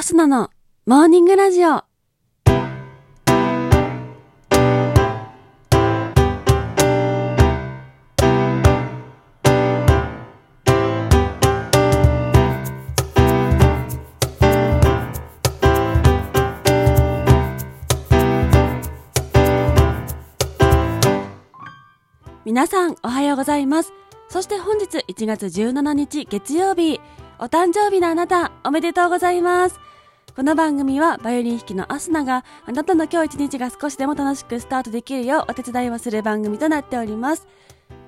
アスナのモーニングラジオ。皆さんおはようございます。そして本日1月17日月曜日。お誕生日のあなたおめでとうございます。この番組はバイオリン弾きのアスナがあなたの今日一日が少しでも楽しくスタートできるようお手伝いをする番組となっております。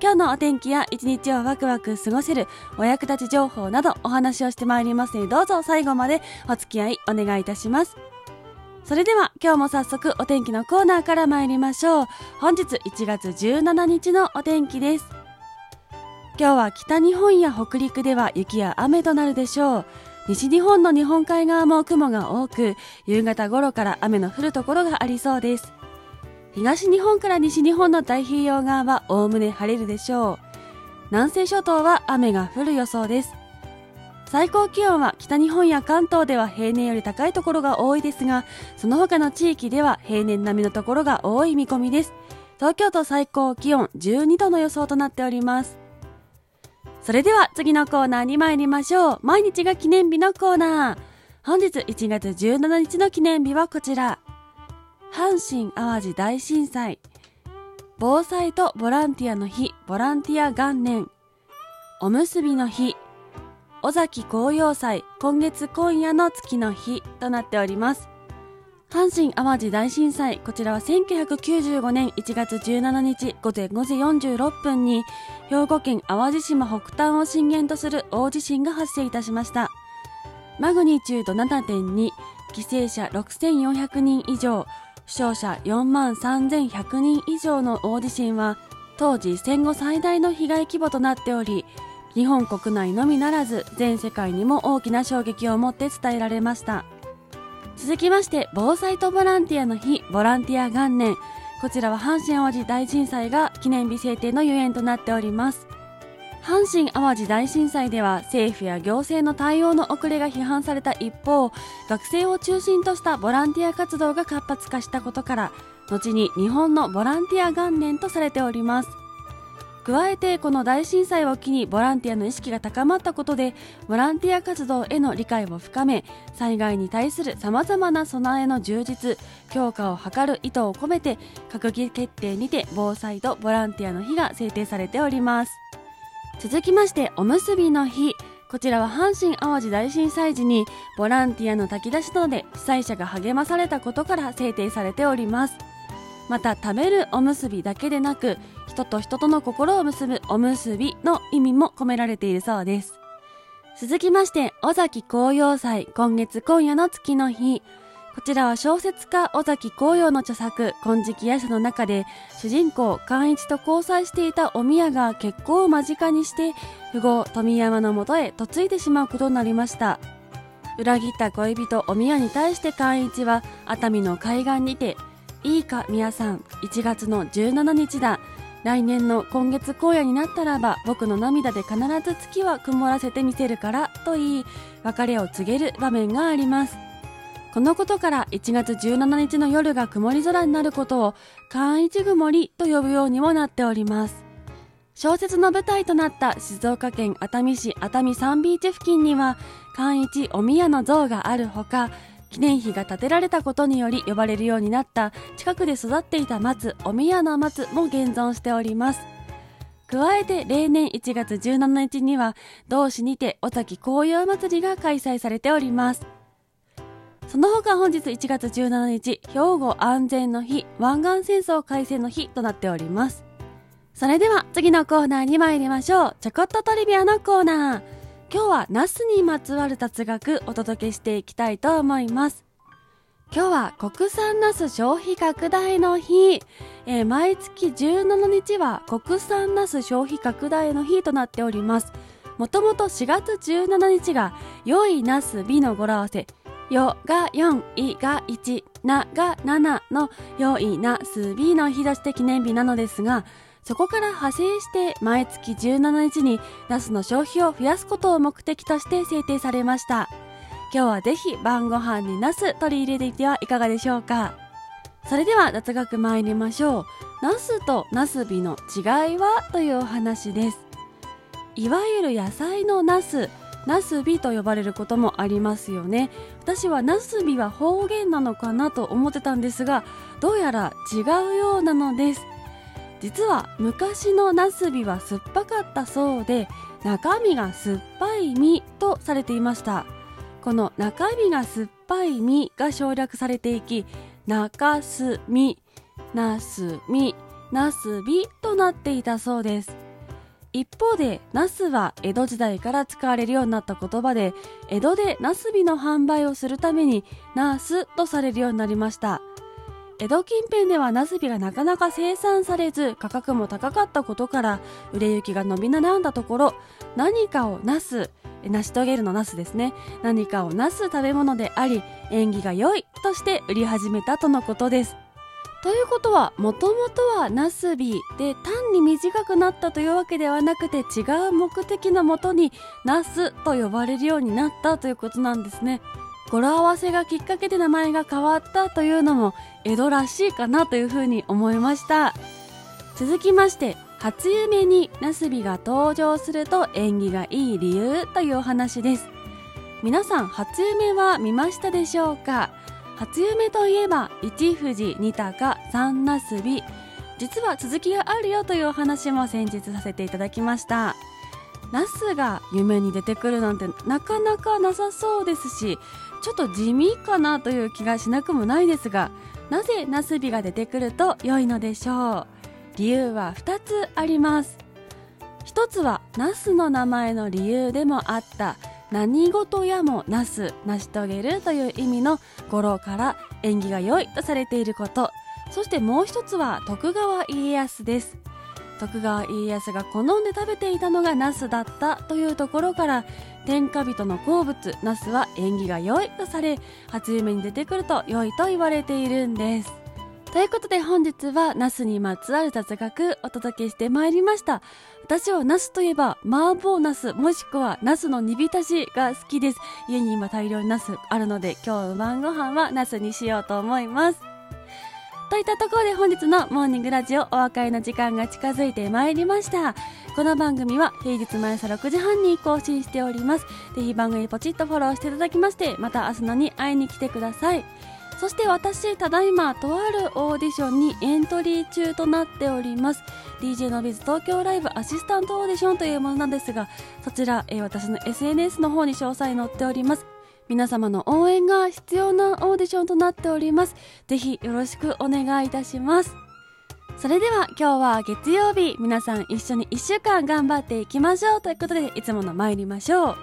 今日のお天気や一日をワクワク過ごせるお役立ち情報などお話をしてまいりますのでどうぞ最後までお付き合いお願いいたします。それでは今日も早速お天気のコーナーから参りましょう。本日1月17日のお天気です。今日は北日本や北陸では雪や雨となるでしょう。西日本の日本海側も雲が多く夕方頃から雨の降るところがありそうです。東日本から西日本の太平洋側はおおむね晴れるでしょう。南西諸島は雨が降る予想です。最高気温は北日本や関東では平年より高いところが多いですがその他の地域では平年並みのところが多い見込みです。東京都最高気温12度の予想となっております。それでは次のコーナーに参りましょう。毎日が記念日のコーナー。本日1月17日の記念日はこちら。阪神・淡路大震災。防災とボランティアの日。ボランティア元年。おむすびの日。尾崎紅葉祭。今月今夜の月の日となっております。阪神・淡路大震災こちらは1995年1月17日午前5時46分に兵庫県淡路島北端を震源とする大地震が発生いたしました。マグニチュード7.2犠牲者6400人以上負傷者4万3100人以上の大地震は当時戦後最大の被害規模となっており日本国内のみならず全世界にも大きな衝撃を持って伝えられました。続きまして防災とボランティアの日ボランティア元年。こちらは阪神・淡路大震災が記念日制定のゆえんとなっております。阪神・淡路大震災では政府や行政の対応の遅れが批判された一方学生を中心としたボランティア活動が活発化したことから後に日本のボランティア元年とされております。加えてこの大震災を機にボランティアの意識が高まったことでボランティア活動への理解を深め災害に対するさまざまな備えの充実強化を図る意図を込めて閣議決定にて防災とボランティアの日が制定されております。続きましておむすびの日。こちらは阪神・淡路大震災時にボランティアの炊き出しなどで被災者が励まされたことから制定されております。また食べるおむすびだけでなく人と人との心を結ぶおむすびの意味も込められているそうです。続きまして尾崎紅葉祭今月今夜の月の日。こちらは小説家尾崎紅葉の著作「金色夜叉」の中で主人公寛一と交際していたお宮が結婚を間近にして富豪富山のもとへ嫁いでしまうことになりました。裏切った恋人お宮に対して寛一は熱海の海岸にていいか宮さん1月の17日だ。来年の今月荒野になったらば僕の涙で必ず月は曇らせてみせるからと言い別れを告げる場面があります。このことから1月17日の夜が曇り空になることを簡一曇りと呼ぶようにもなっております。小説の舞台となった静岡県熱海市熱海サンビーチ付近には簡一お宮の像があるほか記念碑が建てられたことにより呼ばれるようになった近くで育っていた松お宮の松も現存しております。加えて例年1月17日には同市にて尾崎紅葉祭りが開催されております。その他本日1月17日兵庫安全の日湾岸戦争開戦の日となっております。それでは次のコーナーに参りましょう。ちょこっとトリビアのコーナー。今日はナスにまつわる雑学お届けしていきたいと思います。今日は国産ナス消費拡大の日、えー、毎月17日は国産ナス消費拡大の日となっております。もともと4月17日が良いナス美の語呂合わせ。よが4、いが1、なが7の良いナス美の日として記念日なのですがそこから派生して毎月17日にナスの消費を増やすことを目的として制定されました。今日はぜひ晩ご飯にナス取り入れていてはいかがでしょうか。それでは雑学参りましょう。ナスとナスビの違いはというお話です。いわゆる野菜のナスナスビと呼ばれることもありますよね。私はナスビは方言なのかなと思ってたんですがどうやら違うようなのです。実は昔のナスビは酸っぱかったそうで中身が酸っぱい実とされていましたこの中身が酸っぱい実が省略されていき中すみなすみなすびとなっていたそうです一方で、ナスは江戸時代から使われるようになった言葉で、江戸でナスビの販売をするために、ナースとされるようになりました。江戸近辺ではナスビがなかなか生産されず、価格も高かったことから、売れ行きが伸び悩んだところ、何かをなす、成し遂げるのナスですね。何かをなす食べ物であり、縁起が良いとして売り始めたとのことです。ということはもともとはナスビで単に短くなったというわけではなくて違う目的のもとにナスと呼ばれるようになったということなんですね語呂合わせがきっかけで名前が変わったというのも江戸らしいかなというふうに思いました。続きまして初夢にナスビが登場すると縁起がいい理由というお話です。皆さん初夢は見ましたでしょうか？初夢といえば一富士二鷹三なすび実は続きがあるよというお話も先日させていただきました。ナスが夢に出てくるなんてなかなかなさそうですしちょっと地味かなという気がしなくもないですがなぜナスビが出てくると良いのでしょう？理由は2つあります。1つはナスの名前の理由でもあった何事やもなす成し遂げるという意味の語呂から縁起が良いとされていること。そしてもう一つは徳川家康です。徳川家康が好んで食べていたのがナスだったというところから天下人の好物ナスは縁起が良いとされ初夢に出てくると良いと言われているんですということで本日はナスにまつわる雑学お届けしてまいりました。私はナスといえば麻婆ナスもしくはナスの煮浸しが好きです。家に今大量にナスあるので今日の晩ご飯はナスにしようと思います。といったところで本日のモーニングラジオお別れの時間が近づいてまいりました。この番組は平日毎朝6時半に更新しております。ぜひ番組ポチッとフォローしていただきまして、また明日のに会いに来てください。そして私ただいまとあるオーディションにエントリー中となっております DJ のビズ東京ライブアシスタントオーディションというものなんですがそちら、えー、私の SNS の方に詳細載っております皆様の応援が必要なオーディションとなっております。ぜひよろしくお願いいたします。それでは今日は月曜日。皆さん一緒に一週間頑張っていきましょうということでいつもの参りましょう。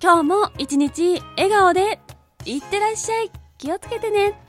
今日も一日笑顔でいってらっしゃい。気をつけてね。